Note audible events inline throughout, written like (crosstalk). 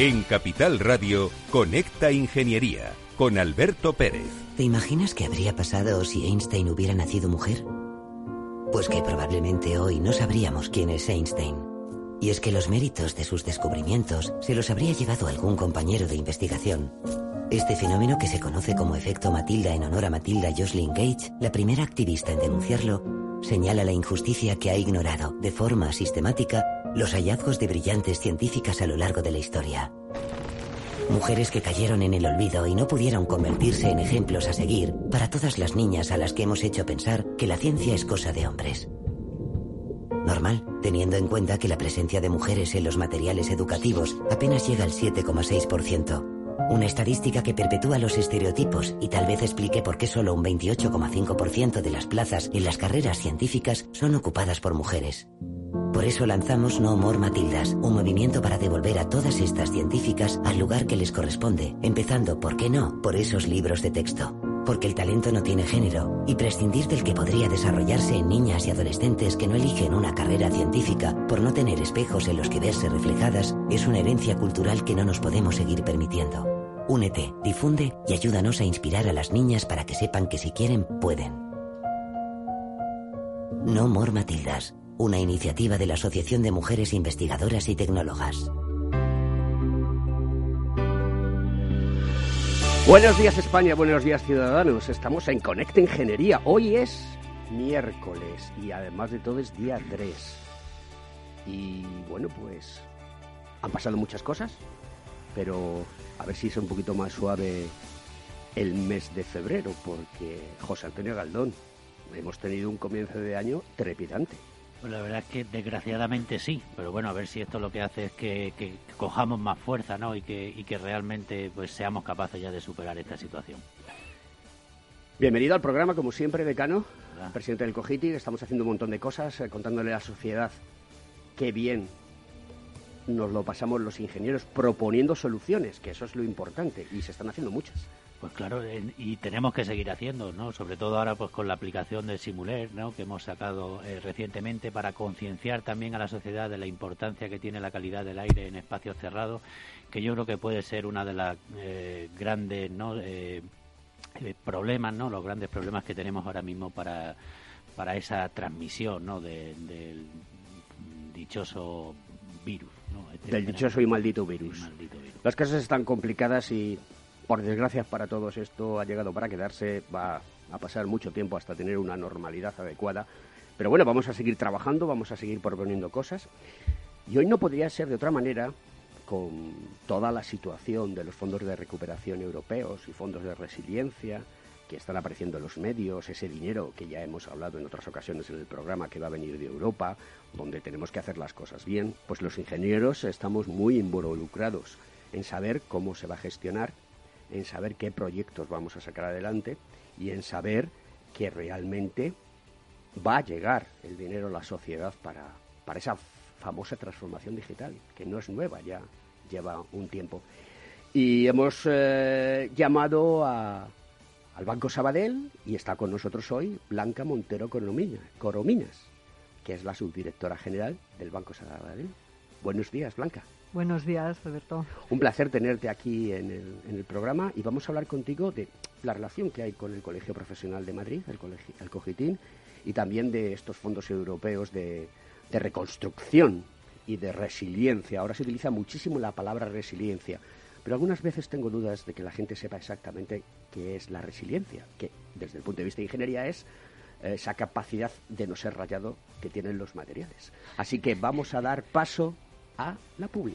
En Capital Radio, Conecta Ingeniería con Alberto Pérez. ¿Te imaginas qué habría pasado si Einstein hubiera nacido mujer? Pues que probablemente hoy no sabríamos quién es Einstein. Y es que los méritos de sus descubrimientos se los habría llevado algún compañero de investigación. Este fenómeno que se conoce como efecto Matilda en honor a Matilda Jocelyn Gage, la primera activista en denunciarlo, señala la injusticia que ha ignorado de forma sistemática los hallazgos de brillantes científicas a lo largo de la historia. Mujeres que cayeron en el olvido y no pudieron convertirse en ejemplos a seguir para todas las niñas a las que hemos hecho pensar que la ciencia es cosa de hombres. Normal, teniendo en cuenta que la presencia de mujeres en los materiales educativos apenas llega al 7,6%. Una estadística que perpetúa los estereotipos y tal vez explique por qué solo un 28,5% de las plazas en las carreras científicas son ocupadas por mujeres. Por eso lanzamos No More Matildas, un movimiento para devolver a todas estas científicas al lugar que les corresponde, empezando, ¿por qué no?, por esos libros de texto. Porque el talento no tiene género y prescindir del que podría desarrollarse en niñas y adolescentes que no eligen una carrera científica por no tener espejos en los que verse reflejadas es una herencia cultural que no nos podemos seguir permitiendo. Únete, difunde y ayúdanos a inspirar a las niñas para que sepan que si quieren, pueden. No More Matildas, una iniciativa de la Asociación de Mujeres Investigadoras y Tecnólogas. Buenos días España, buenos días ciudadanos. Estamos en Conecta Ingeniería. Hoy es miércoles y además de todo es día 3. Y bueno, pues han pasado muchas cosas, pero a ver si es un poquito más suave el mes de febrero, porque José Antonio Galdón, hemos tenido un comienzo de año trepidante. Pues la verdad es que desgraciadamente sí, pero bueno, a ver si esto lo que hace es que, cojamos más fuerza, ¿no? Y que, y que realmente pues seamos capaces ya de superar esta situación. Bienvenido al programa, como siempre, decano, presidente del COGITI. Estamos haciendo un montón de cosas, eh, contándole a la sociedad qué bien nos lo pasamos los ingenieros proponiendo soluciones, que eso es lo importante, y se están haciendo muchas. Pues claro, y tenemos que seguir haciendo, ¿no? Sobre todo ahora pues con la aplicación del Simuler, ¿no? Que hemos sacado eh, recientemente para concienciar también a la sociedad de la importancia que tiene la calidad del aire en espacios cerrados, que yo creo que puede ser una de las eh, grandes, ¿no? Eh, problemas, ¿no? Los grandes problemas que tenemos ahora mismo para, para esa transmisión, ¿no? del dichoso virus, este del dichoso y maldito virus. Las cosas están complicadas y por desgracia para todos esto ha llegado para quedarse, va a pasar mucho tiempo hasta tener una normalidad adecuada. Pero bueno, vamos a seguir trabajando, vamos a seguir proponiendo cosas. Y hoy no podría ser de otra manera con toda la situación de los fondos de recuperación europeos y fondos de resiliencia que están apareciendo en los medios, ese dinero que ya hemos hablado en otras ocasiones en el programa que va a venir de Europa, donde tenemos que hacer las cosas bien, pues los ingenieros estamos muy involucrados en saber cómo se va a gestionar en saber qué proyectos vamos a sacar adelante y en saber que realmente va a llegar el dinero a la sociedad para, para esa famosa transformación digital, que no es nueva, ya lleva un tiempo. Y hemos eh, llamado a, al Banco Sabadell y está con nosotros hoy Blanca Montero Corominas, que es la subdirectora general del Banco Sabadell. Buenos días, Blanca. Buenos días, Roberto. Un placer tenerte aquí en el, en el, programa y vamos a hablar contigo de la relación que hay con el Colegio Profesional de Madrid, el, colegio, el COGITIN, y también de estos fondos europeos de, de reconstrucción y de resiliencia. Ahora se utiliza muchísimo la palabra resiliencia, pero algunas veces tengo dudas de que la gente sepa exactamente qué es la resiliencia, que desde el punto de vista de ingeniería es eh, esa capacidad de no ser rayado que tienen los materiales. Así que vamos a dar paso a la publi.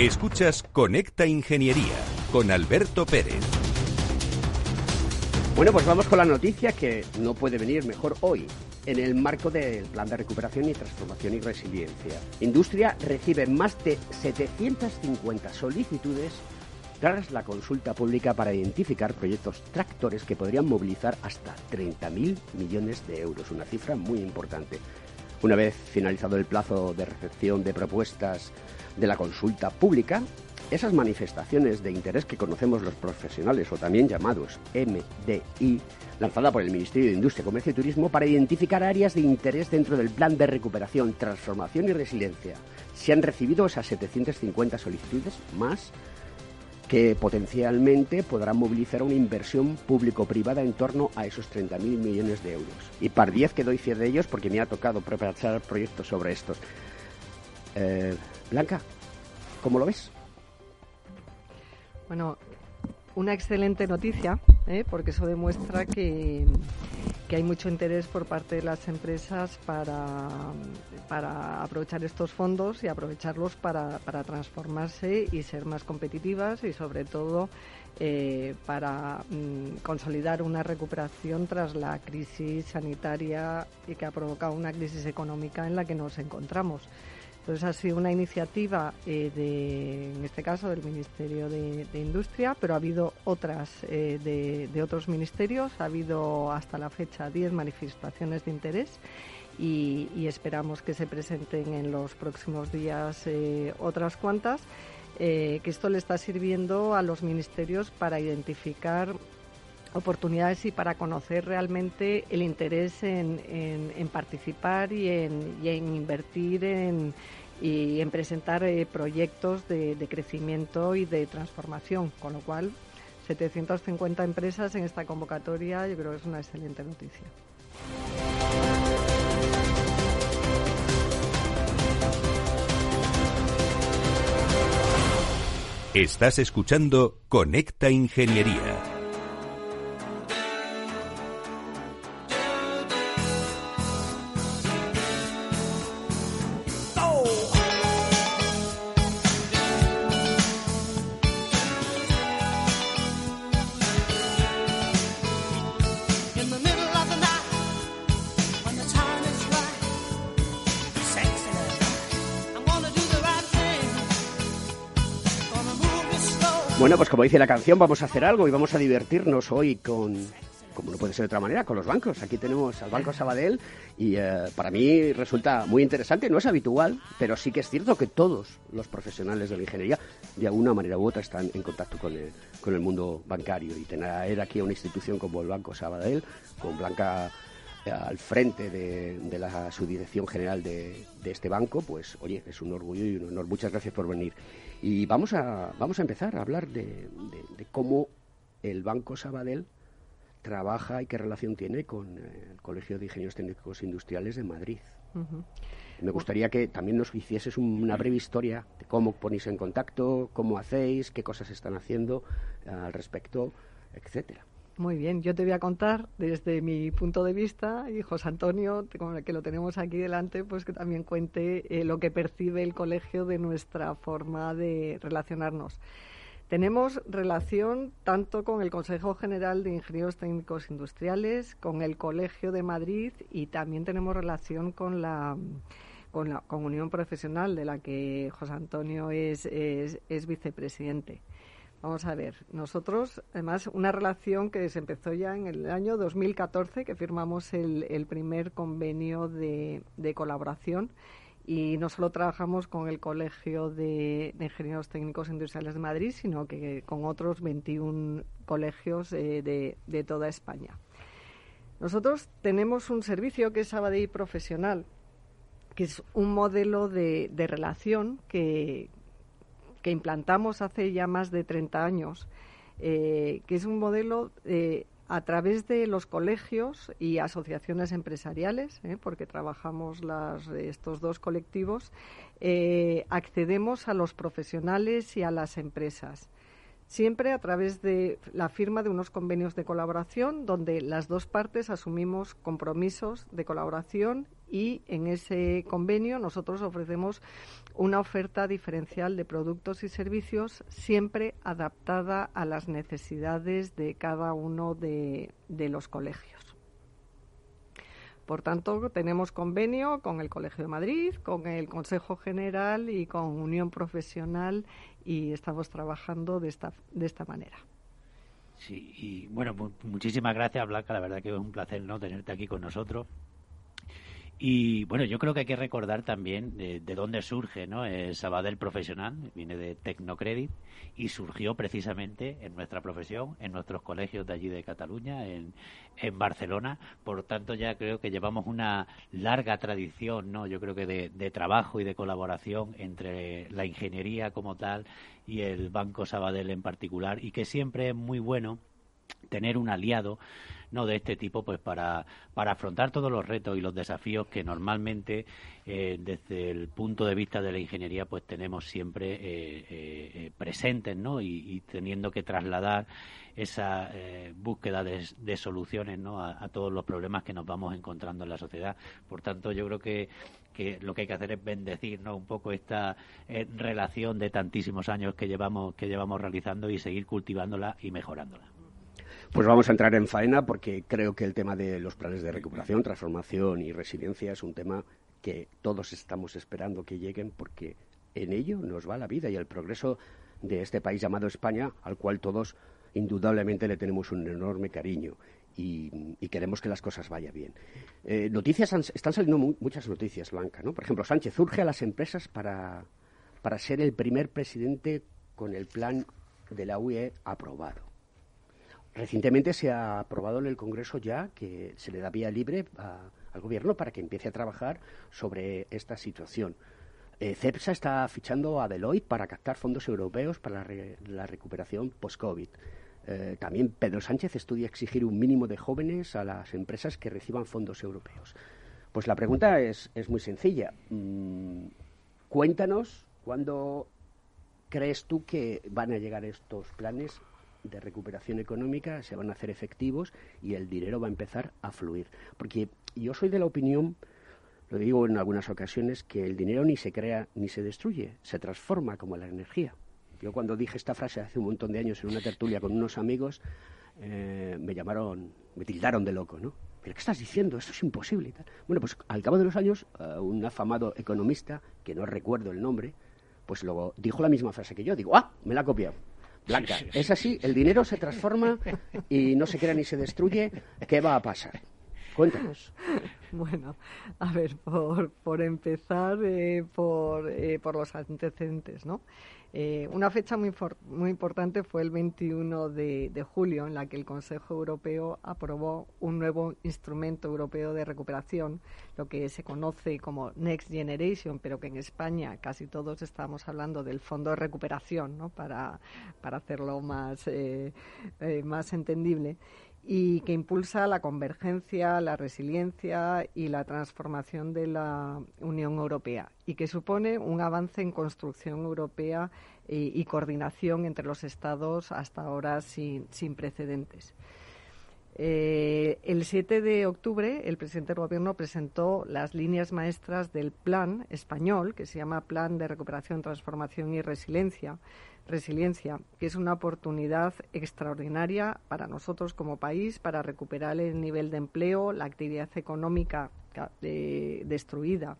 Escuchas Conecta Ingeniería con Alberto Pérez. Bueno, pues vamos con la noticia que no puede venir mejor hoy. En el marco del Plan de Recuperación y Transformación y Resiliencia, Industria recibe más de 750 solicitudes tras la consulta pública para identificar proyectos tractores que podrían movilizar hasta 30.000 millones de euros, una cifra muy importante. Una vez finalizado el plazo de recepción de propuestas de la consulta pública, esas manifestaciones de interés que conocemos los profesionales o también llamados MDI, lanzada por el Ministerio de Industria, Comercio y Turismo para identificar áreas de interés dentro del plan de recuperación, transformación y resiliencia. Se han recibido esas 750 solicitudes más que potencialmente podrán movilizar una inversión público-privada en torno a esos 30.000 millones de euros. Y par 10 que doy fe de ellos porque me ha tocado preparar proyectos sobre estos. Eh, Blanca, ¿cómo lo ves? Bueno, una excelente noticia, ¿eh? porque eso demuestra que, hay mucho interés por parte de las empresas para, para aprovechar estos fondos y aprovecharlos para, transformarse y ser más competitivas y sobre todo eh, para mm, consolidar una recuperación tras la crisis sanitaria y que ha provocado una crisis económica en la que nos encontramos. Entonces ha sido una iniciativa eh, de, en este caso, del Ministerio de, Industria, pero ha habido otras eh, de, otros ministerios. Ha habido hasta la fecha 10 manifestaciones de interés y, esperamos que se presenten en los próximos días eh, otras cuantas. que esto le está sirviendo a los ministerios para identificar oportunidades y para conocer realmente el interés en, en, participar y en, y en invertir en, y en presentar eh, proyectos de, de, crecimiento y de transformación, con lo cual 750 empresas en esta convocatoria yo creo que es una excelente noticia. Estás escuchando Conecta Ingeniería. Como dice la canción, vamos a hacer algo y vamos a divertirnos hoy con, como no puede ser de otra manera, con los bancos. Aquí tenemos al Banco Sabadell y eh, para mí resulta muy interesante, no es habitual, pero sí que es cierto que todos los profesionales de la ingeniería de alguna manera u otra están en contacto con el, con el mundo bancario y tener aquí a una institución como el Banco Sabadell, con Blanca eh, al frente de, la subdirección general de, de, este banco, pues oye, es un orgullo y un honor. Muchas gracias por venir. Y vamos a, vamos a empezar a hablar de, cómo el Banco Sabadell trabaja y qué relación tiene con el Colegio de Ingenieros Técnicos Industriales de Madrid. Me gustaría que también nos hicieses una breve historia de cómo ponéis en contacto, cómo hacéis, qué cosas están haciendo al respecto, etcétera. Muy bien, yo te voy a contar desde mi punto de vista y José Antonio, que lo tenemos aquí delante, pues que también cuente eh, lo que percibe el colegio de nuestra forma de relacionarnos. Tenemos relación tanto con el Consejo General de Ingenieros Técnicos Industriales, con el Colegio de Madrid y también tenemos relación con la con la con Unión Profesional de la que José Antonio es, es, es vicepresidente. Vamos a ver, nosotros, además, una relación que se empezó ya en el año 2014, que firmamos el, primer convenio de, colaboración y no solo trabajamos con el Colegio de, Ingenieros Técnicos Industriales de Madrid, sino que con otros 21 colegios eh, de, toda España. Nosotros tenemos un servicio que es Sabadell Profesional, que es un modelo de, de relación que, que implantamos hace ya más de 30 años, eh, que es un modelo eh, a través de los colegios y asociaciones empresariales, eh, porque trabajamos estos dos colectivos, accedemos a los profesionales y a las empresas. Siempre a través de la firma de unos convenios de colaboración donde las dos partes asumimos compromisos de colaboración y en ese convenio nosotros ofrecemos una oferta diferencial de productos y servicios siempre adaptada a las necesidades de cada uno de, los colegios. Por tanto, tenemos convenio con el Colegio de Madrid, con el Consejo General y con Unión Profesional y estamos trabajando de esta, de esta manera. Sí, y bueno, muchísimas gracias, Blanca. La verdad que es un placer no tenerte aquí con nosotros. Y bueno, yo creo que hay que recordar también de, dónde surge ¿no? el Sabadell Profesional, viene de Tecnocredit y surgió precisamente en nuestra profesión, en nuestros colegios de allí de Cataluña, en, en Barcelona. Por tanto, ya creo que llevamos una larga tradición, ¿no? yo creo que de trabajo y de colaboración entre la ingeniería como tal y el Banco Sabadell en particular, y que siempre es muy bueno tener un aliado no de este tipo pues para, para afrontar todos los retos y los desafíos que normalmente eh, desde el punto de vista de la ingeniería pues tenemos siempre eh, eh, presentes ¿no? Y, teniendo que trasladar esa búsqueda de, soluciones ¿no? A, todos los problemas que nos vamos encontrando en la sociedad por tanto yo creo que que lo que hay que hacer es bendecir ¿no? un poco esta relación de tantísimos años que llevamos que llevamos realizando y seguir cultivándola y mejorándola. Pues vamos a entrar en faena porque creo que el tema de los planes de recuperación, transformación y resiliencia es un tema que todos estamos esperando que lleguen porque en ello nos va la vida y el progreso de este país llamado España, al cual todos indudablemente le tenemos un enorme cariño y, queremos que las cosas vayan bien. Eh, noticias están saliendo muchas noticias, Blanca, ¿no? Por ejemplo, Sánchez urge a las empresas para, para ser el primer presidente con el plan de la UE aprobado. Recientemente se ha aprobado en el Congreso ya que se le da vía libre al Gobierno para que empiece a trabajar sobre esta situación. Eh, CEPSA está fichando a Deloitte para captar fondos europeos para la, recuperación post-COVID. Eh, también Pedro Sánchez estudia exigir un mínimo de jóvenes a las empresas que reciban fondos europeos. Pues la pregunta es, muy sencilla. Mm, cuéntanos cuándo crees tú que van a llegar estos planes de recuperación económica se van a hacer efectivos y el dinero va a empezar a fluir. Porque yo soy de la opinión, lo digo en algunas ocasiones, que el dinero ni se crea ni se destruye, se transforma como la energía. Yo cuando dije esta frase hace un montón de años en una tertulia con unos amigos, eh, me llamaron, me tildaron de loco, ¿no? ¿Pero qué estás diciendo? Esto es imposible y tal. Bueno, pues al cabo de los años, eh, un afamado economista, que no recuerdo el nombre, pues luego dijo la misma frase que yo. Digo, ah, me la ha copiado. Blanca, es así, el dinero se transforma y no se crea ni se destruye. ¿Qué va a pasar? Cuéntanos. Bueno, a ver, por, por empezar eh, por, eh, por los antecedentes, ¿no? Eh, una fecha muy, muy importante fue el 21 de, julio, en la que el Consejo Europeo aprobó un nuevo instrumento europeo de recuperación, lo que se conoce como Next Generation, pero que en España casi todos estamos hablando del Fondo de Recuperación, ¿no? para, para hacerlo más, eh, eh, más entendible y que impulsa la convergencia, la resiliencia y la transformación de la Unión Europea y que supone un avance en construcción europea y, coordinación entre los Estados hasta ahora sin, precedentes. Eh, el 7 de octubre, el presidente del Gobierno presentó las líneas maestras del plan español, que se llama Plan de Recuperación, Transformación y Resiliencia, resiliencia, que es una oportunidad extraordinaria para nosotros como país para recuperar el nivel de empleo, la actividad económica destruida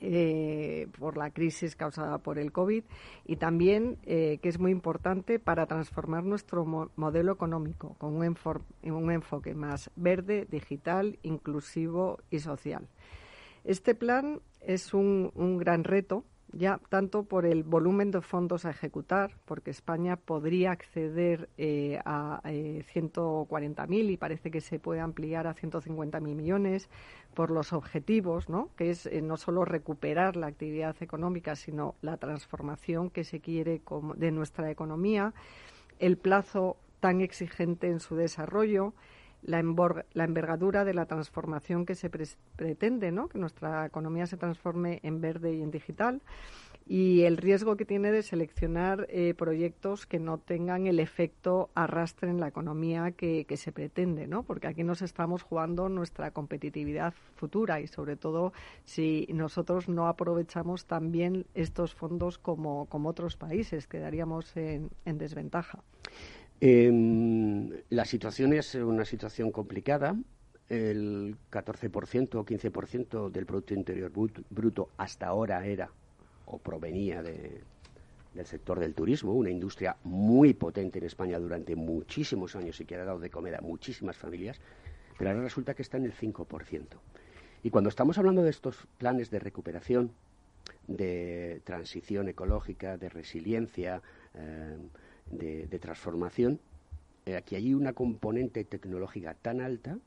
eh, por la crisis causada por el COVID y también, eh, que es muy importante, para transformar nuestro modelo económico con un, un enfoque más verde, digital, inclusivo y social. Este plan es un gran reto ya tanto por el volumen de fondos a ejecutar, porque España podría acceder eh, a eh, 140.000 y parece que se puede ampliar a 150.000 millones, por los objetivos, ¿no? que es eh, no solo recuperar la actividad económica, sino la transformación que se quiere de nuestra economía, el plazo tan exigente en su desarrollo, la, envergadura de la transformación que se pretende, ¿no? que nuestra economía se transforme en verde y en digital y el riesgo que tiene de seleccionar eh, proyectos que no tengan el efecto arrastre en la economía que, se pretende, ¿no? Porque aquí nos estamos jugando nuestra competitividad futura y sobre todo si nosotros no aprovechamos también estos fondos como otros países, quedaríamos en desventaja. Em, la situación es una situación complicada. El 14% o 15% del Producto Interior Bruto hasta ahora era o provenía del sector del turismo, una industria muy potente en España durante muchísimos años y que ha dado de comer a muchísimas familias, pero ahora resulta que está en el 5%. Y cuando estamos hablando de estos planes de recuperación, de transición ecológica, de resiliencia, eh, de, transformación, eh, aquí hay una componente tecnológica tan alta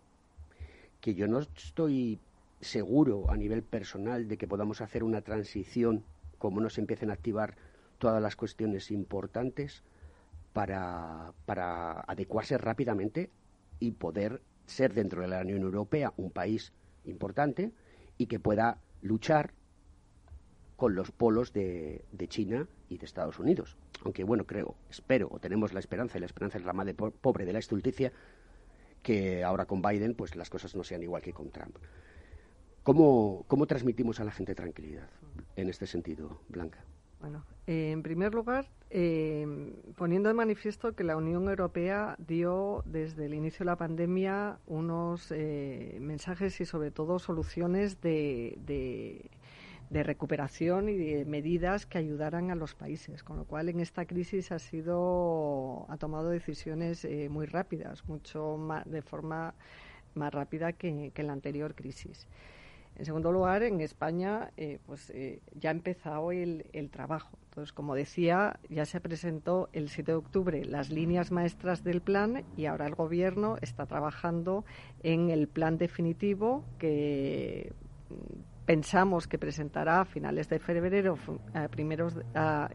que yo no estoy seguro a nivel personal de que podamos hacer una transición como nos empiecen a activar todas las cuestiones importantes para, para adecuarse rápidamente y poder ser dentro de la Unión Europea un país importante y que pueda luchar con los polos de, de China y de Estados Unidos. Aunque bueno, creo, espero, o tenemos la esperanza, y la esperanza es la madre pobre de la estulticia, que ahora con Biden pues las cosas no sean igual que con Trump. ¿Cómo, cómo transmitimos a la gente tranquilidad en este sentido, Blanca? Bueno, eh, en primer lugar, eh, poniendo de manifiesto que la Unión Europea dio desde el inicio de la pandemia unos eh, mensajes y sobre todo soluciones de de recuperación y de medidas que ayudaran a los países, con lo cual en esta crisis ha sido ha tomado decisiones eh, muy rápidas, mucho más de forma más rápida que, en la anterior crisis. En segundo lugar, en España eh, pues eh, ya ha empezado el, el trabajo. Entonces, como decía, ya se presentó el 7 de octubre las líneas maestras del plan y ahora el Gobierno está trabajando en el plan definitivo que pensamos que presentará a finales de febrero primeros,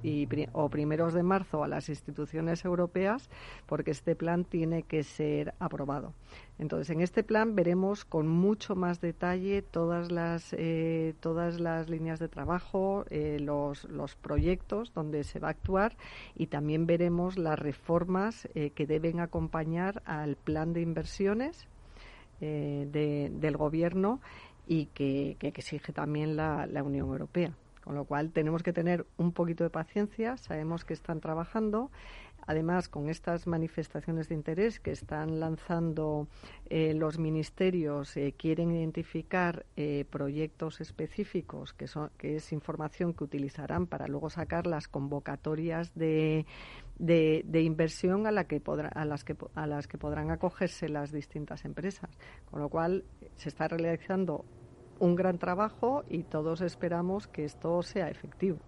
y, o primeros de marzo a las instituciones europeas porque este plan tiene que ser aprobado. Entonces, en este plan veremos con mucho más detalle todas las, eh, todas las líneas de trabajo, eh, los, los, proyectos donde se va a actuar y también veremos las reformas eh, que deben acompañar al plan de inversiones del Gobierno y que, exige también la, Unión Europea. Con lo cual tenemos que tener un poquito de paciencia, sabemos que están trabajando. Además, con estas manifestaciones de interés que están lanzando eh, los ministerios, eh, quieren identificar eh, proyectos específicos, que, son, que es información que utilizarán para luego sacar las convocatorias de, de, inversión a, la que a, las que, a las que podrán acogerse las distintas empresas. Con lo cual, se está realizando un gran trabajo y todos esperamos que esto sea efectivo.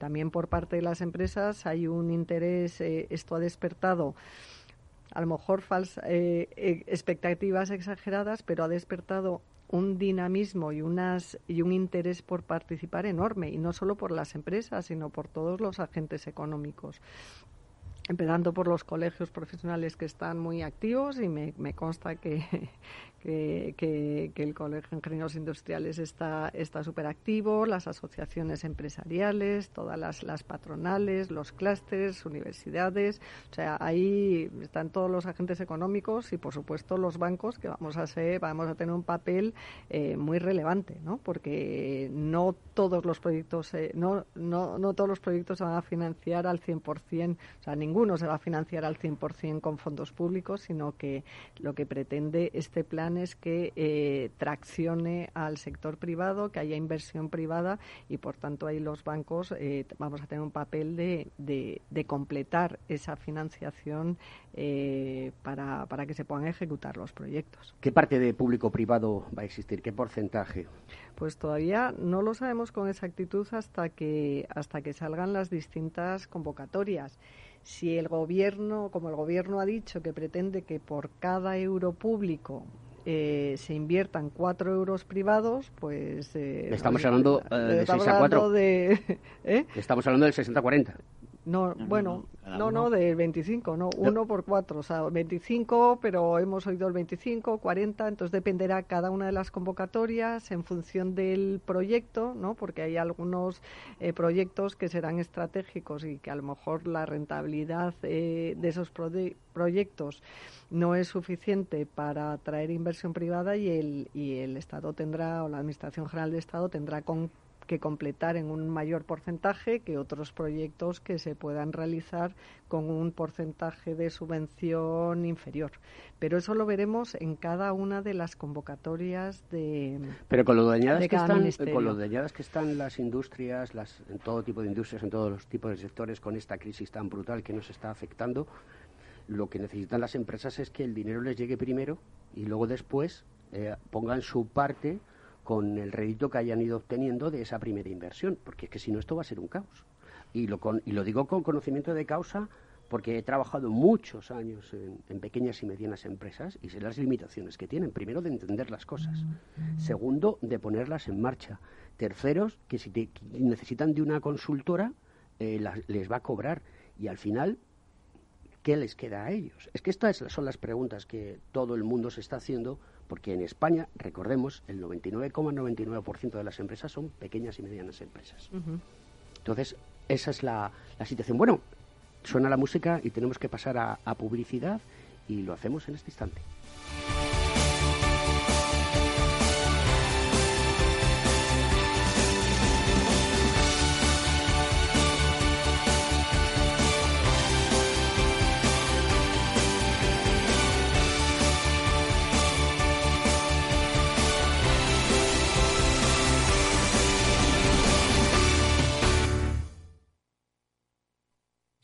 También por parte de las empresas hay un interés, eh, esto ha despertado a lo mejor falsas eh, eh, expectativas exageradas, pero ha despertado un dinamismo y, unas, y un interés por participar enorme, y no solo por las empresas, sino por todos los agentes económicos. Empezando por los colegios profesionales que están muy activos y me consta que, que, el Colegio de Ingenieros Industriales está súper activo, las asociaciones empresariales, todas las, patronales, los clústeres, universidades, o sea, ahí están todos los agentes económicos y, por supuesto, los bancos que vamos a ser, vamos a tener un papel eh, muy relevante, ¿no? Porque no todos los proyectos, eh, no, no, no todos los proyectos se van a financiar al 100%, o sea, ninguno se va a financiar al 100% con fondos públicos, sino que lo que pretende este plan es que eh, traccione al sector privado, que haya inversión privada y, por tanto, ahí los bancos eh, vamos a tener un papel de, de, completar esa financiación eh, para, para que se puedan ejecutar los proyectos. ¿Qué parte de público-privado va a existir? ¿Qué porcentaje? Pues todavía no lo sabemos con exactitud hasta que, hasta que salgan las distintas convocatorias. Si el gobierno, como el gobierno ha dicho, que pretende que por cada euro público eh, se inviertan cuatro euros privados, pues... Eh, estamos hablando eh, de 6 a 4. (laughs) Estamos hablando del 60-40. No, bueno, no, no, del 25, no, uno por cuatro, o sea, 25, pero hemos oído el 25, 40, entonces dependerá cada una de las convocatorias en función del proyecto, ¿no? Porque hay algunos eh, proyectos que serán estratégicos y que a lo mejor la rentabilidad eh, de esos proyectos no es suficiente para atraer inversión privada y el, y el Estado tendrá, o la Administración General de Estado tendrá con que completar en un mayor porcentaje que otros proyectos que se puedan realizar con un porcentaje de subvención inferior. Pero eso lo veremos en cada una de las convocatorias de Pero con lo dañadas, que están, con lo dañadas que están las industrias, las, en todo tipo de industrias, en todos los tipos de sectores, con esta crisis tan brutal que nos está afectando, lo que necesitan las empresas es que el dinero les llegue primero y luego después eh, pongan su parte con el rédito que hayan ido obteniendo de esa primera inversión, porque es que si no esto va a ser un caos. Y lo, y lo digo con conocimiento de causa porque he trabajado muchos años en, pequeñas y medianas empresas y sé las limitaciones que tienen. Primero, de entender las cosas. Segundo, de ponerlas en marcha. Terceros, que si necesitan de una consultora, eh, les va a cobrar. Y al final, ¿qué les queda a ellos? Es que estas son las preguntas que todo el mundo se está haciendo porque en España, recordemos, el 99,99% de las empresas son pequeñas y medianas empresas. Entonces, esa es la, situación. Bueno, suena la música y tenemos que pasar a publicidad y lo hacemos en este instante.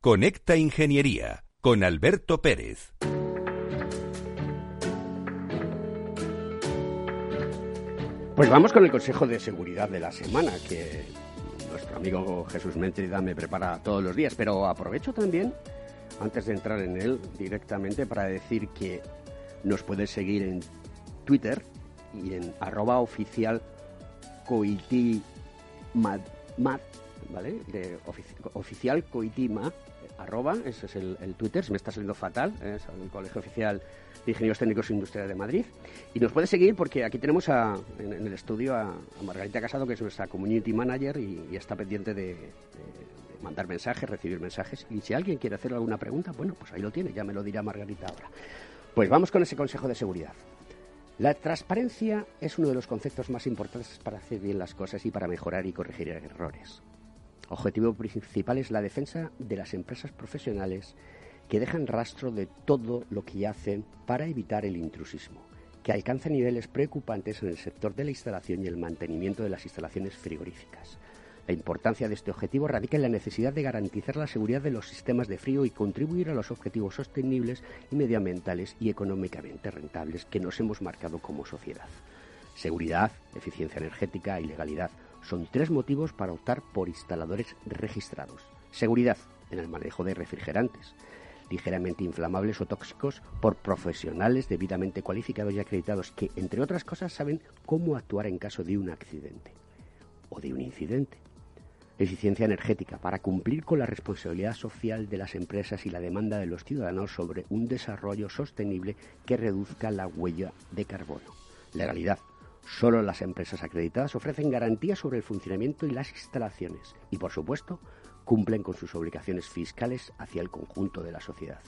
Conecta Ingeniería con Alberto Pérez. Pues vamos con el consejo de seguridad de la semana, que nuestro amigo Jesús Métrida me prepara todos los días, pero aprovecho también, antes de entrar en él directamente, para decir que nos puedes seguir en Twitter y en arroba oficial coitimad, ¿vale? De oficial coitima, arroba, ese es el, Twitter, se me está saliendo fatal, es el Colegio Oficial de Ingenieros Técnicos Industriales de Madrid. Y nos puede seguir porque aquí tenemos en, el estudio a, Margarita Casado, que es nuestra Community Manager y, está pendiente de, mandar mensajes, recibir mensajes. Y si alguien quiere hacer alguna pregunta, bueno, pues ahí lo tiene, ya me lo dirá Margarita ahora. Pues vamos con ese consejo de seguridad. La transparencia es uno de los conceptos más importantes para hacer bien las cosas y para mejorar y corregir errores. Objetivo principal es la defensa de las empresas profesionales que dejan rastro de todo lo que hacen para evitar el intrusismo, que alcanza niveles preocupantes en el sector de la instalación y el mantenimiento de las instalaciones frigoríficas. La importancia de este objetivo radica en la necesidad de garantizar la seguridad de los sistemas de frío y contribuir a los objetivos sostenibles medioambientales y económicamente rentables que nos hemos marcado como sociedad. Seguridad, eficiencia energética y legalidad son tres motivos para optar por instaladores registrados. Seguridad en el manejo de refrigerantes, ligeramente inflamables o tóxicos por profesionales debidamente cualificados y acreditados que, entre otras cosas, saben cómo actuar en caso de un accidente o de un incidente. Eficiencia energética para cumplir con la responsabilidad social de las empresas y la demanda de los ciudadanos sobre un desarrollo sostenible que reduzca la huella de carbono. Legalidad. Solo las empresas acreditadas ofrecen garantías sobre el funcionamiento y las instalaciones y, por supuesto, cumplen con sus obligaciones fiscales hacia el conjunto de la sociedad.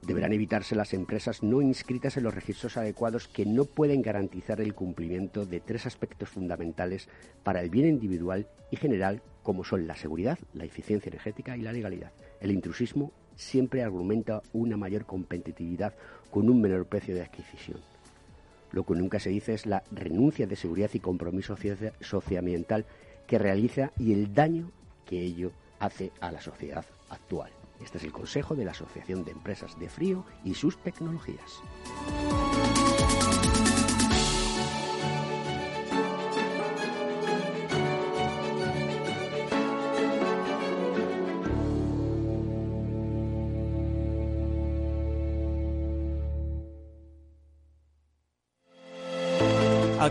Deberán evitarse las empresas no inscritas en los registros adecuados que no pueden garantizar el cumplimiento de tres aspectos fundamentales para el bien individual y general, como son la seguridad, la eficiencia energética y la legalidad. El intrusismo siempre argumenta una mayor competitividad con un menor precio de adquisición. Lo que nunca se dice es la renuncia de seguridad y compromiso socioambiental que realiza y el daño que ello hace a la sociedad actual. Este es el consejo de la Asociación de Empresas de Frío y sus tecnologías.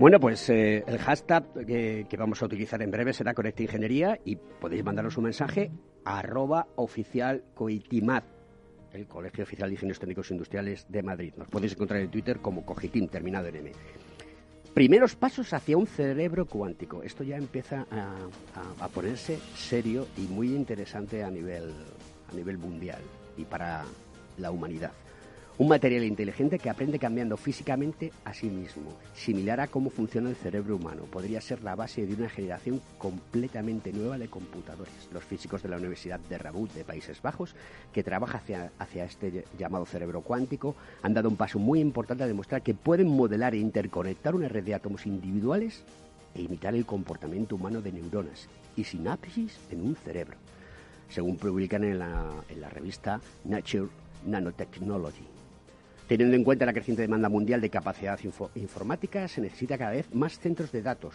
Bueno, pues eh, el hashtag que, vamos a utilizar en breve será Conecta Ingeniería y podéis mandaros un mensaje arroba oficial coitimat, el Colegio Oficial de Ingenieros Técnicos Industriales de Madrid. Nos podéis encontrar en Twitter como Cogitim, terminado en M. Primeros pasos hacia un cerebro cuántico. Esto ya empieza a, a ponerse serio y muy interesante a nivel, a nivel mundial y para la humanidad. Un material inteligente que aprende cambiando físicamente a sí mismo, similar a cómo funciona el cerebro humano. Podría ser la base de una generación completamente nueva de computadores. Los físicos de la Universidad de Rabat de Países Bajos, que trabaja hacia, este llamado cerebro cuántico, han dado un paso muy importante a demostrar que pueden modelar e interconectar una red de átomos individuales e imitar el comportamiento humano de neuronas y sinapsis en un cerebro. según publican en la revista Nature Nanotechnology. Teniendo en cuenta la creciente demanda mundial de capacidad informática, se necesita cada vez más centros de datos,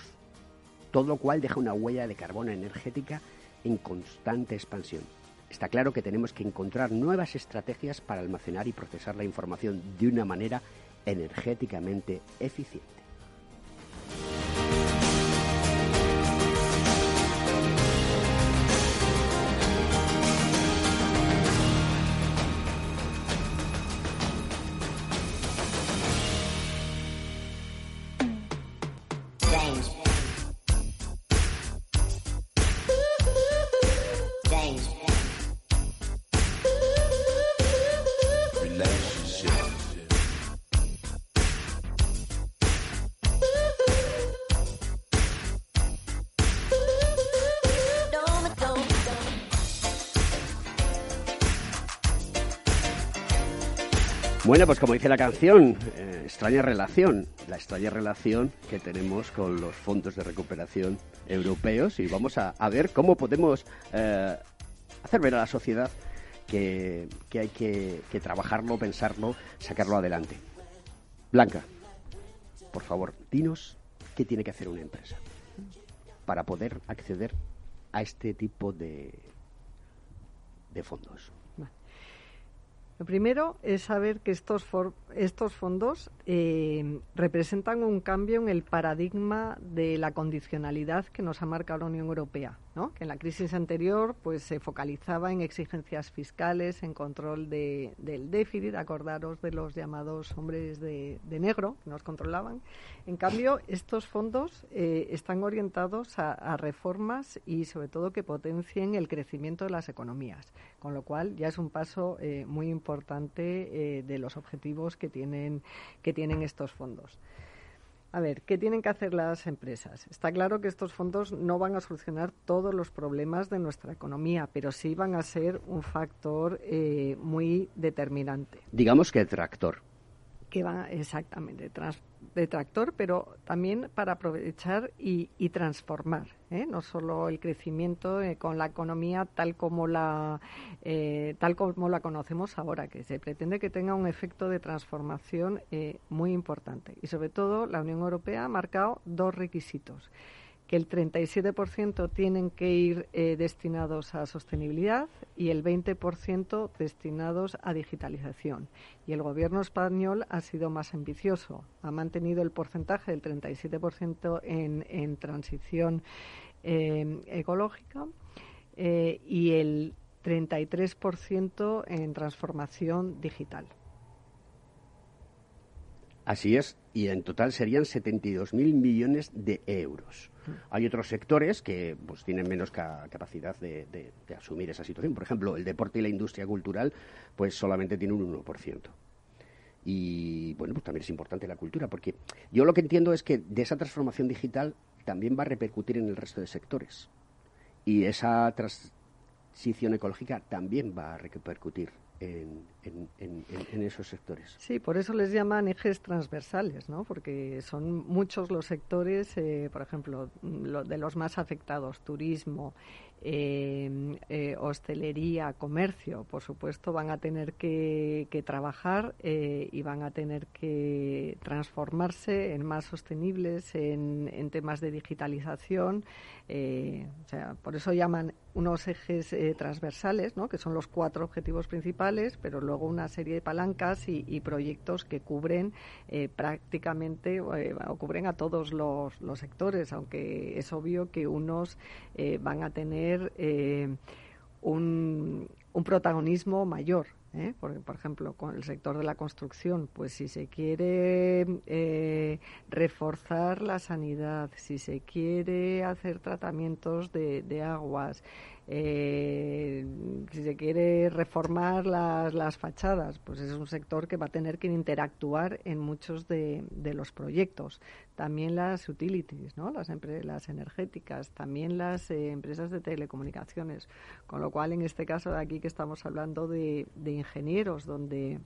todo lo cual deja una huella de carbono energética en constante expansión. Está claro que tenemos que encontrar nuevas estrategias para almacenar y procesar la información de una manera energéticamente eficiente. Bueno, pues como dice la canción, eh, extraña relación, la extraña relación que tenemos con los fondos de recuperación europeos y vamos a, ver cómo podemos eh, hacer ver a la sociedad que, hay que, que, trabajarlo, pensarlo, sacarlo adelante. Blanca, por favor, dinos qué tiene que hacer una empresa para poder acceder a este tipo de, de fondos. Lo primero es saber que estos, estos fondos eh, representan un cambio en el paradigma de la condicionalidad que nos ha marcado la Unión Europea que en la crisis anterior pues se focalizaba en exigencias fiscales, en control de, del déficit, acordaros de los llamados hombres de, negro que nos controlaban. En cambio, estos fondos eh, están orientados a, reformas y sobre todo que potencien el crecimiento de las economías, con lo cual ya es un paso eh, muy importante eh, de los objetivos que tienen, que tienen estos fondos. A ver, ¿qué tienen que hacer las empresas? Está claro que estos fondos no van a solucionar todos los problemas de nuestra economía, pero sí van a ser un factor eh, muy determinante. Digamos que tractor. Que va exactamente, de tractor, pero también para aprovechar y, transformar, ¿eh? no solo el crecimiento eh, con la economía tal como la eh, tal como la conocemos ahora, que se pretende que tenga un efecto de transformación muy importante. Y sobre todo, la Unión Europea ha marcado dos requisitos que el 37% tienen que ir eh, destinados a sostenibilidad y el 20% destinados a digitalización. Y el gobierno español ha sido más ambicioso. Ha mantenido el porcentaje del 37% en, en transición eh, ecológica eh, y el 33% en transformación digital. Así es, y en total serían 72.000 millones de euros. Hay otros sectores que pues, tienen menos capacidad de, asumir esa situación. Por ejemplo, el deporte y la industria cultural pues solamente tiene un 1%. Y bueno, pues también es importante la cultura, porque yo lo que entiendo es que de esa transformación digital también va a repercutir en el resto de sectores. Y esa transición ecológica también va a repercutir en, esos sectores. Sí, por eso les llaman ejes transversales, ¿no? Porque son muchos los sectores, eh, por ejemplo, de los más afectados, turismo, eh, eh, hostelería, comercio, por supuesto, van a tener que, trabajar eh, y van a tener que transformarse en más sostenibles, en, temas de digitalización. o sea, por eso llaman unos ejes transversales, ¿no? que son los cuatro objetivos principales, pero luego una serie de palancas y, proyectos que cubren prácticamente o cubren a todos los sectores, aunque es obvio que unos van a tener eh, un, protagonismo mayor. ¿eh? Por, por, ejemplo, con el sector de la construcción, pues si se quiere eh, reforzar la sanidad, si se quiere hacer tratamientos de aguas, eh, si se quiere reformar las, las, fachadas, pues es un sector que va a tener que interactuar en muchos de, los proyectos. También las utilities, ¿no? las, las energéticas, también las eh, empresas de telecomunicaciones. Con lo cual, en este caso de aquí que estamos hablando de, de ingenieros, donde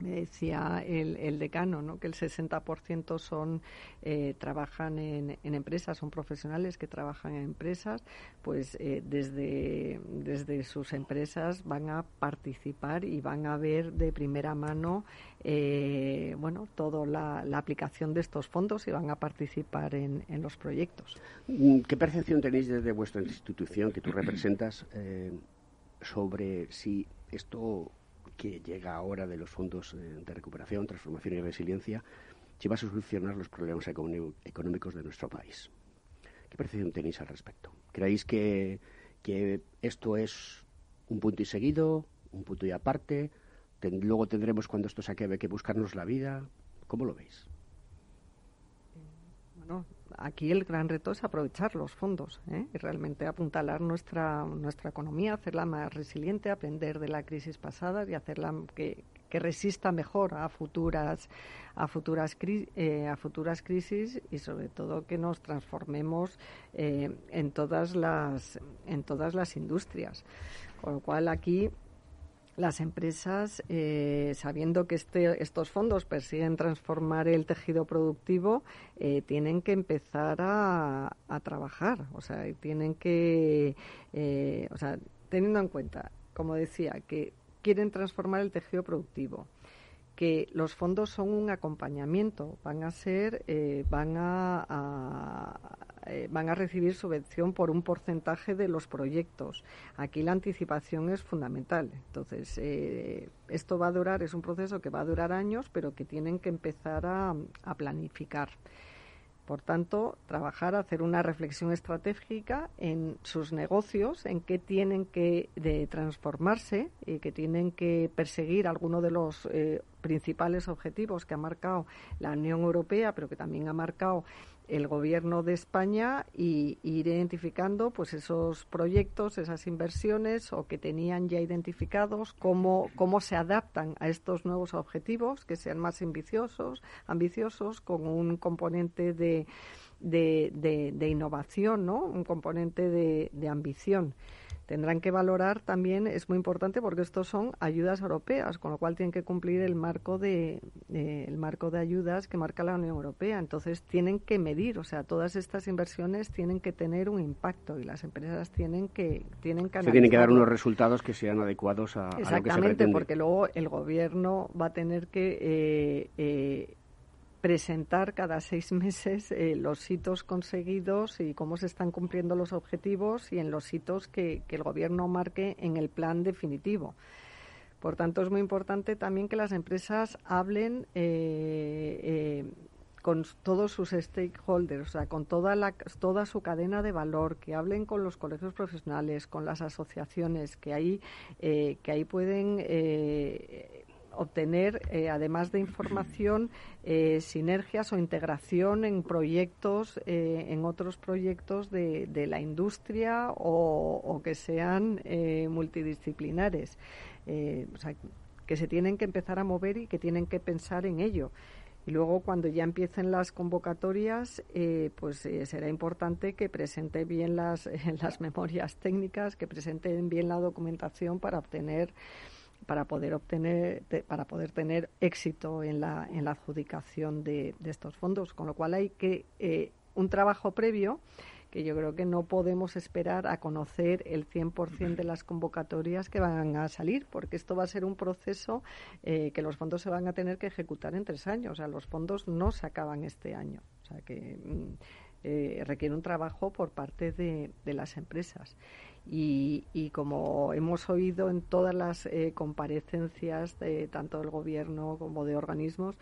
me decía el, decano, ¿no? que el 60% son eh, trabajan en, empresas, son profesionales que trabajan en empresas, pues eh, desde, desde sus empresas van a participar y van a ver de primera mano eh, bueno, toda la, aplicación de estos fondos y van a participar en, en, los proyectos. ¿Qué percepción tenéis desde vuestra institución que tú representas sobre si esto que llega ahora de los fondos eh, de recuperación, transformación y resiliencia, si va a solucionar los problemas económicos de nuestro país. ¿Qué percepción tenéis al respecto? ¿Creéis que, que esto es un punto y seguido, un punto y aparte? luego tendremos, cuando esto se acabe, que buscarnos la vida. ¿Cómo lo veis? Bueno, aquí el gran reto es aprovechar los fondos ¿eh? y realmente apuntalar nuestra, nuestra economía, hacerla más resiliente, aprender de la crisis pasada y hacerla que, resista mejor a futuras a futuras eh, a futuras crisis y sobre todo que nos transformemos eh, en todas las en todas las industrias con lo cual aquí las empresas, eh, sabiendo que este, estos fondos persiguen transformar el tejido productivo, eh, tienen que empezar a, trabajar. O sea, tienen que, eh, o sea, teniendo en cuenta, como decía, que quieren transformar el tejido productivo, que los fondos son un acompañamiento, van a ser, van a, eh, van a recibir subvención por un porcentaje de los proyectos. Aquí la anticipación es fundamental. Entonces, eh, esto va a durar, es un proceso que va a durar años, pero que tienen que empezar a, planificar. Por tanto, trabajar, hacer una reflexión estratégica en sus negocios, en qué tienen que transformarse y que tienen que perseguir alguno de los eh, principales objetivos que ha marcado la Unión Europea, pero que también ha marcado el gobierno de España y, ir identificando pues esos proyectos, esas inversiones o que tenían ya identificados, cómo, cómo se adaptan a estos nuevos objetivos, que sean más ambiciosos, ambiciosos con un componente de, de, de, innovación, ¿no? un componente de, de ambición tendrán que valorar también, es muy importante porque estos son ayudas europeas, con lo cual tienen que cumplir el marco de, el marco de ayudas que marca la Unión Europea. Entonces tienen que medir, o sea, todas estas inversiones tienen que tener un impacto y las empresas tienen que tienen que se tienen que dar unos resultados que sean adecuados a, Exactamente, a lo que se pretende. porque luego el gobierno va a tener que eh, eh, presentar cada seis meses eh, los hitos conseguidos y cómo se están cumpliendo los objetivos y en los hitos que, el Gobierno marque en el plan definitivo. Por tanto, es muy importante también que las empresas hablen eh, eh, con todos sus stakeholders, o sea, con toda, la, toda su cadena de valor, que hablen con los colegios profesionales, con las asociaciones, que ahí, que ahí pueden obtener, eh, además de información, eh, sinergias o integración en proyectos, eh, en otros proyectos de, la industria o, que sean multidisciplinares. o sea, que se tienen que empezar a mover y que tienen que pensar en ello. Y luego, cuando ya empiecen las convocatorias, pues será importante que presente bien las, (laughs) las memorias técnicas, que presenten bien la documentación para obtener para poder obtener para poder tener éxito en la, en la adjudicación de, estos fondos con lo cual hay que eh, un trabajo previo que yo creo que no podemos esperar a conocer el 100% de las convocatorias que van a salir, porque esto va a ser un proceso eh, que los fondos se van a tener que ejecutar en tres años. O sea, los fondos no se acaban este año. O sea, que mm, eh, requiere un trabajo por parte de, de las empresas. Y, como hemos oído en todas las eh, comparecencias de tanto del gobierno como de organismos,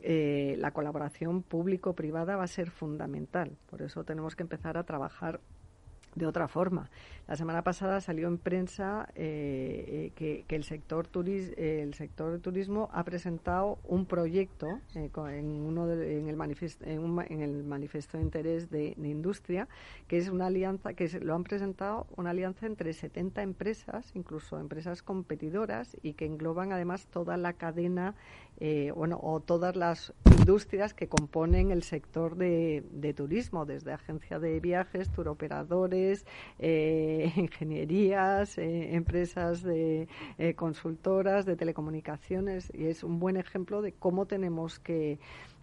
eh, la colaboración público-privada va a ser fundamental. Por eso tenemos que empezar a trabajar de otra forma. La semana pasada salió en prensa eh, eh, que, el sector turis, el sector turismo ha presentado un proyecto eh, en uno en el manifiesto en, el manifiesto de interés de, industria que es una alianza que lo han presentado una alianza entre 70 empresas, incluso empresas competidoras y que engloban además toda la cadena eh, bueno, o todas las industrias que componen el sector de, turismo, desde agencia de viajes, turoperadores, eh, (laughs) ingenierías, eh, empresas de consultoras, de telecomunicaciones, y es un buen ejemplo de cómo tenemos que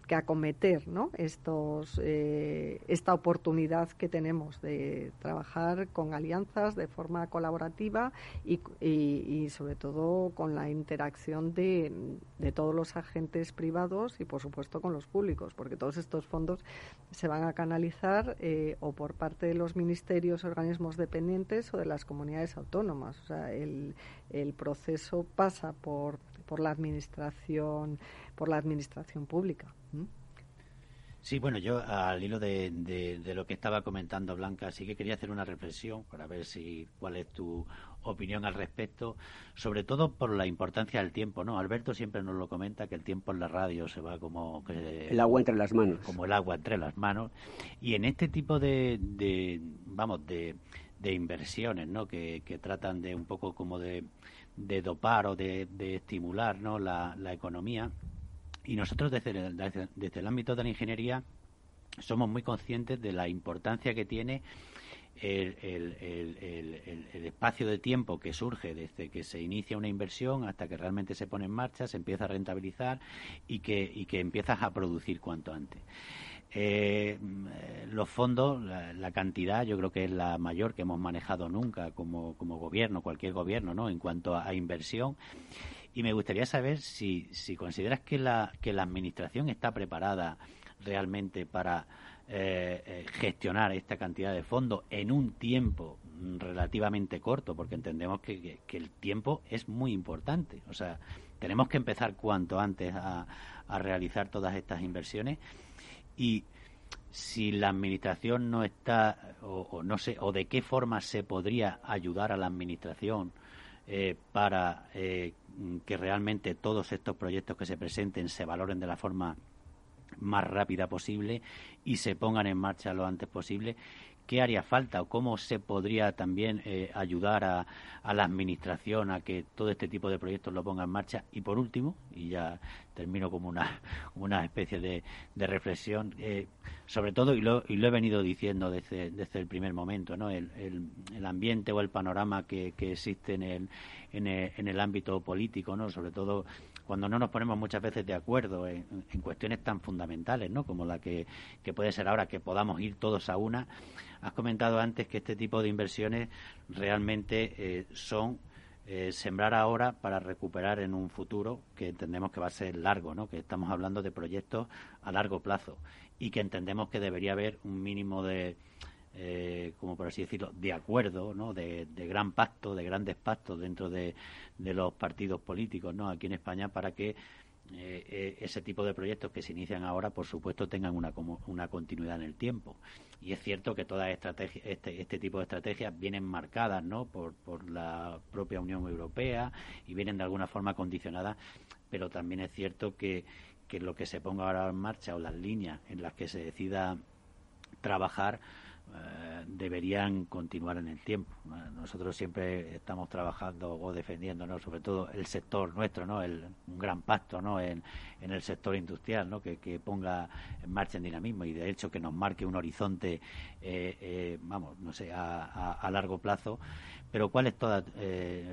que acometer ¿no? Estos, eh, esta oportunidad que tenemos de trabajar con alianzas de forma colaborativa y, y, sobre todo con la interacción de, de, todos los agentes privados y por supuesto con los públicos, porque todos estos fondos se van a canalizar eh, o por parte de los ministerios, organismos dependientes o de las comunidades autónomas. O sea, el, el proceso pasa por, por la administración por la administración pública. Sí, bueno, yo al hilo de, de, lo que estaba comentando Blanca, sí que quería hacer una reflexión para ver si cuál es tu opinión al respecto, sobre todo por la importancia del tiempo, ¿no? Alberto siempre nos lo comenta que el tiempo en la radio se va como el agua entre las manos, como el agua entre las manos, y en este tipo de, de vamos de, de inversiones, ¿no? Que, que tratan de un poco como de, de dopar o de, de estimular, ¿no? La, la economía y nosotros desde el, desde, el ámbito de la ingeniería somos muy conscientes de la importancia que tiene el, el, espacio de tiempo que surge desde que se inicia una inversión hasta que realmente se pone en marcha, se empieza a rentabilizar y que, y que empiezas a producir cuanto antes. Eh, los fondos, la, cantidad, yo creo que es la mayor que hemos manejado nunca como, como gobierno, cualquier gobierno, ¿no? En cuanto a inversión y me gustaría saber si, si consideras que la, que la Administración está preparada realmente para eh, eh, gestionar esta cantidad de fondos en un tiempo relativamente corto, porque entendemos que, el tiempo es muy importante. O sea, tenemos que empezar cuanto antes a, a realizar todas estas inversiones y si la administración no está o, no sé o de qué forma se podría ayudar a la administración eh, para eh, que realmente todos estos proyectos que se presenten se valoren de la forma más rápida posible y se pongan en marcha lo antes posible qué haría falta o cómo se podría también eh, ayudar a, la administración a que todo este tipo de proyectos lo ponga en marcha. Y por último, y ya termino como una, (laughs) una especie de, reflexión, eh, sobre todo, y lo, y lo he venido diciendo desde, desde el primer momento, ¿no? el, el, ambiente o el panorama que, que existe en el, en el, en el ámbito político, ¿no? sobre todo cuando no nos ponemos muchas veces de acuerdo en, cuestiones tan fundamentales, ¿no? Como la que, puede ser ahora que podamos ir todos a una. Has comentado antes que este tipo de inversiones realmente eh, son eh, sembrar ahora para recuperar en un futuro que entendemos que va a ser largo, ¿no? Que estamos hablando de proyectos a largo plazo y que entendemos que debería haber un mínimo de eh, como por así decirlo, de acuerdo, ¿no? de, gran pacto, de grandes pactos dentro de, los partidos políticos ¿no? aquí en España para que eh, eh, ese tipo de proyectos que se inician ahora, por supuesto, tengan una, una continuidad en el tiempo. Y es cierto que todas este, este tipo de estrategias vienen marcadas ¿no? por, por la propia Unión Europea y vienen de alguna forma condicionadas, pero también es cierto que, que lo que se ponga ahora en marcha o las líneas en las que se decida trabajar, eh, deberían continuar en el tiempo. Nosotros siempre estamos trabajando o defendiéndonos, sobre todo el sector nuestro, ¿no? El, un gran pacto, ¿no? En, el sector industrial, ¿no? Que, ponga en marcha el dinamismo y de hecho que nos marque un horizonte, eh, eh, vamos, no sé, a, a, largo plazo. Pero cuál es toda,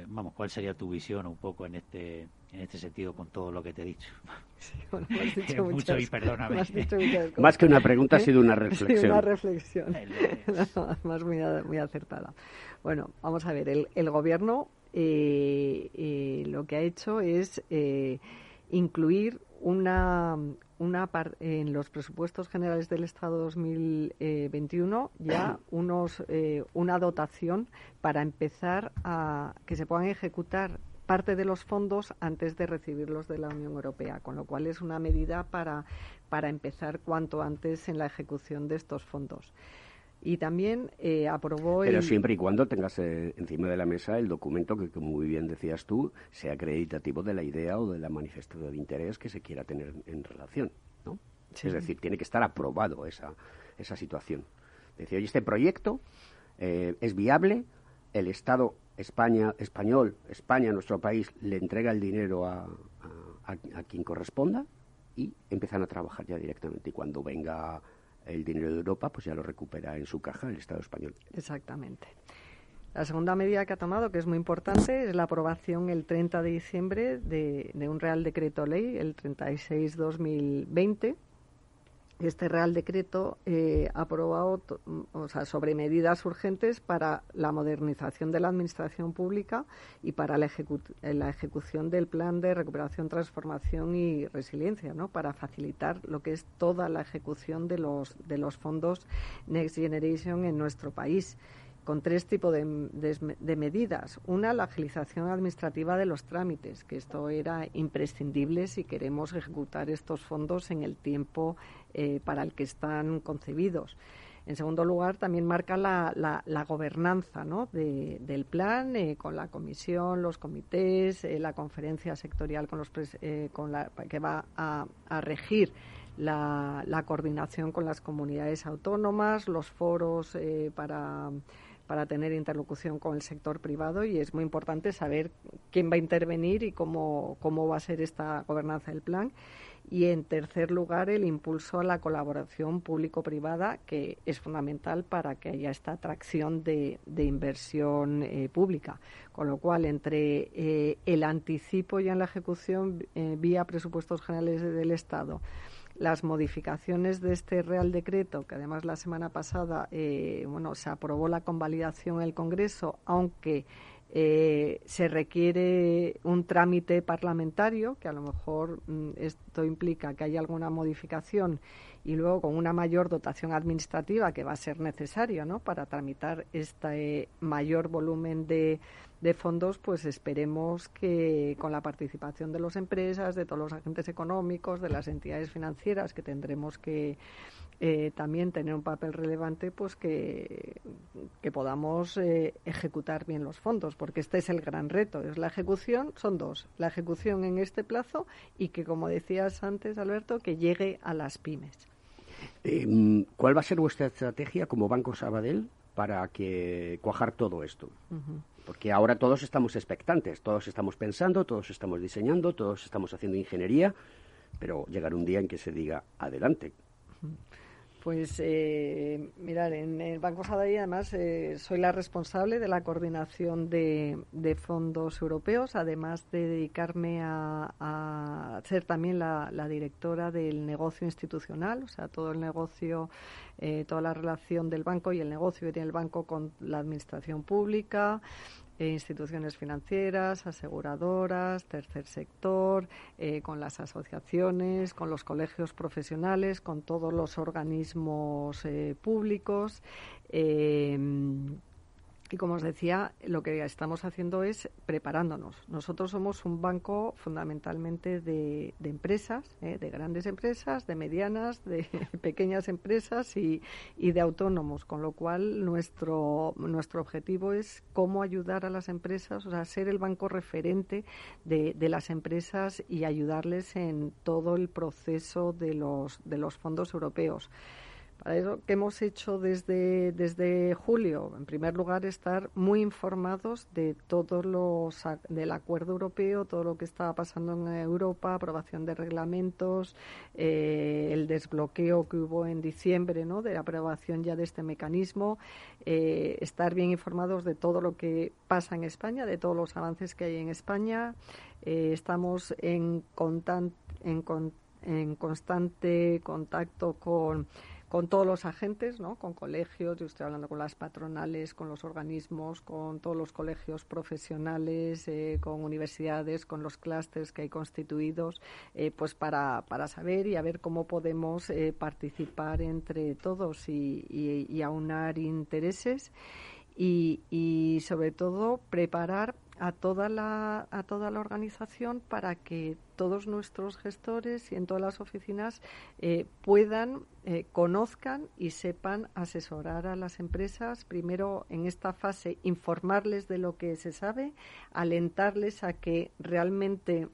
vamos, cuál sería tu visión un poco en este en este sentido con todo lo que te he dicho. Sí, bueno, me has dicho (laughs) mucho y perdóname. (laughs) Más que una pregunta ha sido una (laughs) reflexión. Sí, una reflexión. más muy, muy, acertada. Bueno, vamos a ver, el, el gobierno eh, eh, lo que ha hecho es eh, incluir una, una en los presupuestos generales del Estado 2021 ya (coughs) unos una dotación para empezar a que se puedan ejecutar parte de los fondos antes de recibirlos de la Unión Europea, con lo cual es una medida para, para empezar cuanto antes en la ejecución de estos fondos. Y también eh, aprobó. Pero siempre y cuando tengas eh, encima de la mesa el documento que, como muy bien decías tú, sea acreditativo de la idea o de la manifestación de interés que se quiera tener en relación. ¿no? Es decir, tiene que estar aprobado esa, esa situación. Decir, oye, este proyecto eh, es viable, el Estado España, español, España, nuestro país, le entrega el dinero a, a, quien corresponda y empiezan a trabajar ya directamente. Y cuando venga el dinero de Europa, pues ya lo recupera en su caja el Estado español. Exactamente. La segunda medida que ha tomado, que es muy importante, es la aprobación el 30 de diciembre de, de un Real Decreto Ley, el 36-2020, este Real Decreto eh, aprobado o sea, sobre medidas urgentes para la modernización de la Administración Pública y para la, ejecución del Plan de Recuperación, Transformación y Resiliencia, ¿no? para facilitar lo que es toda la ejecución de los fondos Next Generation en nuestro país con tres tipos de, medidas. Una, la agilización administrativa de los trámites, que esto era imprescindible si queremos ejecutar estos fondos en el tiempo eh, para el que están concebidos. En segundo lugar, también marca la, gobernanza ¿no? del plan eh, con la comisión, los comités, eh, la conferencia sectorial con los la, que va a, regir la, coordinación con las comunidades autónomas, los foros para tener interlocución con el sector privado y es muy importante saber quién va a intervenir y cómo va a ser esta gobernanza del plan. Y en tercer lugar, el impulso a la colaboración público-privada, que es fundamental para que haya esta atracción de, inversión eh, pública. Con lo cual, entre eh, el anticipo ya en la ejecución eh, vía presupuestos generales del Estado, las modificaciones de este Real Decreto, que además la semana pasada bueno, se aprobó la convalidación en el Congreso, aunque eh, se requiere un trámite parlamentario, que a lo mejor mm, esto implica que haya alguna modificación y luego con una mayor dotación administrativa que va a ser necesario ¿no? para tramitar este mayor volumen de fondos, pues esperemos que con la participación de las empresas, de todos los agentes económicos, de las entidades financieras que tendremos que eh, también tener un papel relevante, pues que, que podamos eh, ejecutar bien los fondos, porque este es el gran reto. Es la ejecución, son dos, la ejecución en este plazo y que, como decías antes, Alberto, que llegue a las pymes. Em, ¿Cuál va a ser vuestra estrategia como Banco Sabadell para que cuajar todo esto? Porque ahora todos estamos expectantes, todos estamos pensando, todos estamos diseñando, todos estamos haciendo ingeniería, pero llegará un día en que se diga adelante. Pues eh, mirar, en el Banco Sabadell además eh, soy la responsable de la coordinación de, fondos europeos, además de dedicarme a, ser también la, directora del negocio institucional, o sea, todo el negocio, eh, toda la relación del banco y el negocio que tiene el banco con la administración pública, eh, instituciones financieras, aseguradoras, tercer sector, eh, con las asociaciones, con los colegios profesionales, con todos los organismos eh, públicos. Y como os decía, lo que estamos haciendo es preparándonos. Nosotros somos un banco fundamentalmente de, empresas, ¿eh? de grandes empresas, de medianas, de (laughs) pequeñas empresas y, de autónomos, con lo cual nuestro, nuestro objetivo es cómo ayudar a las empresas, o sea, ser el banco referente de, de las empresas y ayudarles en todo el proceso de los, de los fondos europeos. Que hemos hecho desde, desde julio, en primer lugar, estar muy informados de todos los del acuerdo europeo, todo lo que estaba pasando en Europa, aprobación de reglamentos, eh, el desbloqueo que hubo en diciembre, ¿no? De la aprobación ya de este mecanismo, eh, estar bien informados de todo lo que pasa en España, de todos los avances que hay en España. Eh, estamos en, en, en constante contacto con con todos los agentes, ¿no? con colegios, yo estoy hablando con las patronales, con los organismos, con todos los colegios profesionales, eh, con universidades, con los clústeres que hay constituidos, eh, pues para, para saber y a ver cómo podemos eh, participar entre todos y, y aunar intereses y, y sobre todo preparar a toda la a toda la organización para que todos nuestros gestores y en todas las oficinas eh, puedan eh, conozcan y sepan asesorar a las empresas primero en esta fase informarles de lo que se sabe alentarles a que realmente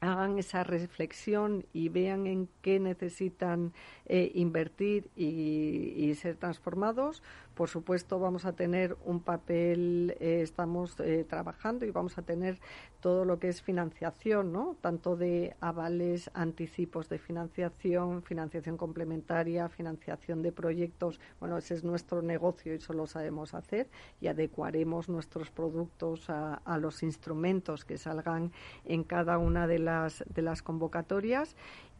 hagan esa reflexión y vean en qué necesitan eh, invertir y, ser transformados, Por supuesto, vamos a tener un papel, eh, estamos eh, trabajando y vamos a tener todo lo que es financiación, ¿no? Tanto de avales, anticipos de financiación, financiación complementaria, financiación de proyectos. Bueno, ese es nuestro negocio y eso lo sabemos hacer y adecuaremos nuestros productos a, a los instrumentos que salgan en cada una de las, de las convocatorias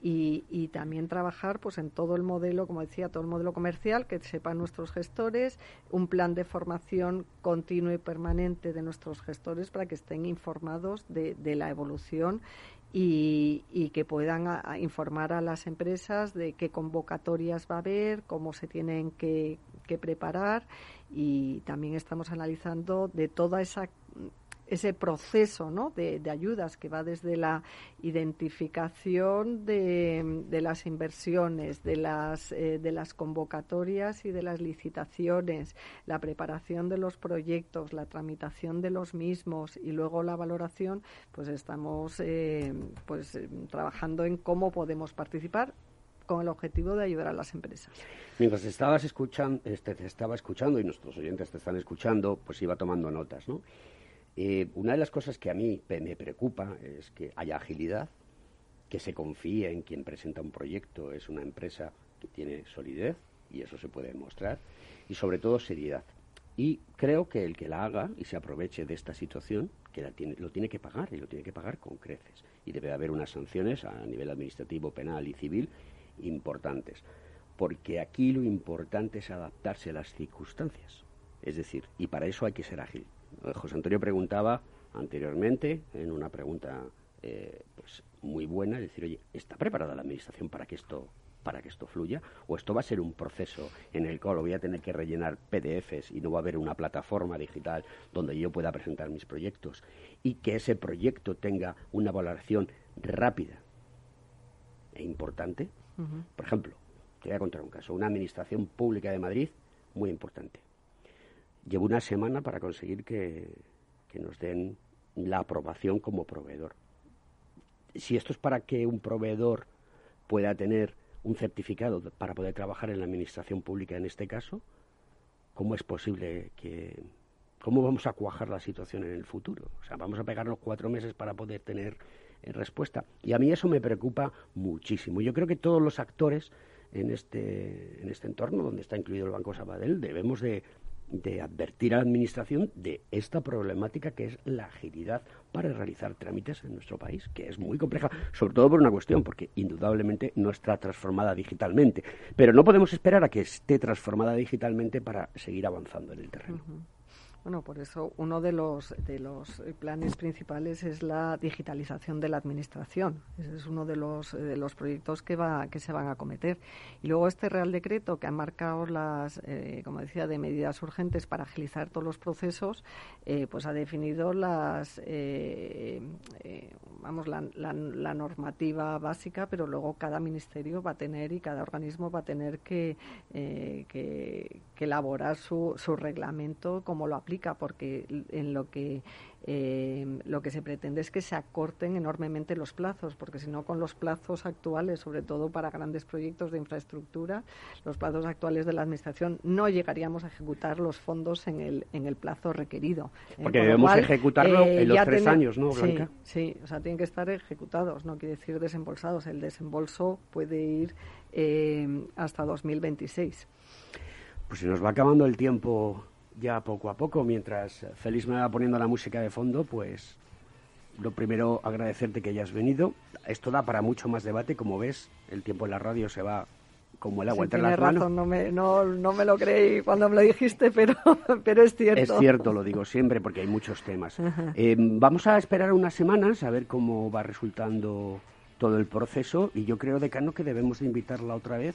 y, también trabajar pues en todo el modelo, como decía, todo el modelo comercial, que sepan nuestros gestores, un plan de formación continuo y permanente de nuestros gestores para que estén informados de, la evolución y, que puedan informar a las empresas de qué convocatorias va a haber, cómo se tienen que preparar. Y también estamos analizando de toda esa ese proceso ¿no? de, ayudas que va desde la identificación de, las inversiones, de las, eh, de las convocatorias y de las licitaciones, la preparación de los proyectos, la tramitación de los mismos y luego la valoración, pues estamos eh, pues, trabajando en cómo podemos participar con el objetivo de ayudar a las empresas. Mientras estabas escuchando, este, te estaba escuchando y nuestros oyentes te están escuchando, pues iba tomando notas, ¿no? Eh, una de las cosas que a mí me preocupa es que haya agilidad, que se confíe en quien presenta un proyecto, es una empresa que tiene solidez y eso se puede demostrar, y sobre todo seriedad. Y creo que el que la haga y se aproveche de esta situación, que la tiene, lo tiene que pagar y lo tiene que pagar con creces. Y debe haber unas sanciones a nivel administrativo, penal y civil importantes. Porque aquí lo importante es adaptarse a las circunstancias. Es decir, y para eso hay que ser ágil. José Antonio preguntaba anteriormente, en una pregunta eh, pues muy buena, decir, oye, ¿está preparada la Administración para que esto para que esto fluya? ¿O esto va a ser un proceso en el cual voy a tener que rellenar PDFs y no va a haber una plataforma digital donde yo pueda presentar mis proyectos y que ese proyecto tenga una valoración rápida e importante? Por ejemplo, te voy a contar un caso. Una administración pública de Madrid muy importante llevo una semana para conseguir que, nos den la aprobación como proveedor. Si esto es para que un proveedor pueda tener un certificado para poder trabajar en la administración pública en este caso, ¿cómo es posible que... ¿Cómo vamos a cuajar la situación en el futuro? O sea, vamos a pegarnos cuatro meses para poder tener eh, respuesta. Y a mí eso me preocupa muchísimo. Yo creo que todos los actores en este, en este entorno, donde está incluido el Banco Sabadell, debemos de, de advertir a la Administración de esta problemática que es la agilidad para realizar trámites en nuestro país, que es muy compleja, sobre todo por una cuestión, porque indudablemente no está transformada digitalmente. Pero no podemos esperar a que esté transformada digitalmente para seguir avanzando en el terreno. Bueno, por eso uno de los, de los planes principales es la digitalización de la administración. Ese es uno de los, de los proyectos que, va, que se van a acometer. Y luego este Real Decreto que ha marcado las, eh, como decía, de medidas urgentes para agilizar todos los procesos, eh, pues ha definido las, eh, vamos, la, la, normativa básica, pero luego cada ministerio va a tener y cada organismo va a tener que, que, que elaborar su, su reglamento como lo aplica porque en lo que eh, lo que se pretende es que se acorten enormemente los plazos, porque si no, con los plazos actuales, sobre todo para grandes proyectos de infraestructura, los plazos actuales de la Administración, no llegaríamos a ejecutar los fondos en el, en el plazo requerido. Eh, porque debemos ejecutarlo en los tres años, ¿no, Blanca? Sí, o sea, tienen que estar ejecutados, no quiere decir desembolsados. El desembolso puede ir eh, hasta 2026. Pues se nos va acabando el tiempo ya poco a poco, mientras Félix me va poniendo la música de fondo, pues lo primero agradecerte que hayas venido. Esto da para mucho más debate, como ves, el tiempo en la radio se va como el agua entre las razón, No me, no, no me lo creí cuando me lo dijiste, pero, (laughs) pero es cierto. Es cierto, lo digo siempre, porque hay muchos temas. Eh, vamos a esperar unas semanas a ver cómo va resultando todo el proceso y yo creo, decano, que debemos de invitarla otra vez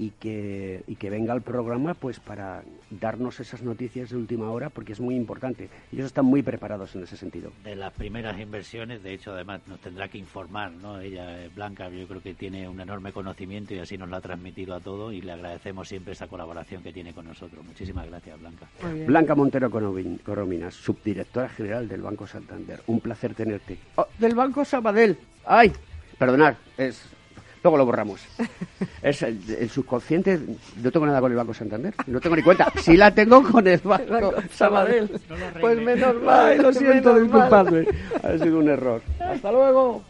y que, y que venga al programa pues para darnos esas noticias de última hora porque es muy importante. Ellos están muy preparados en ese sentido. De las primeras inversiones, de hecho, además nos tendrá que informar, ¿no? Ella, Blanca, yo creo que tiene un enorme conocimiento y así nos lo ha transmitido a todos y le agradecemos siempre esa colaboración que tiene con nosotros. Muchísimas gracias, Blanca. Blanca Montero Corominas, subdirectora general del Banco Santander. Un placer tenerte. Oh, del Banco Sabadell. ¡Ay! Perdonad, es Luego lo borramos. Es el, subconsciente. No tengo nada con el Banco Santander. No tengo ni cuenta. Sí la tengo con el Banco Sabadell. pues menos mal. lo siento, disculpadme. Ha sido un error. Hasta luego.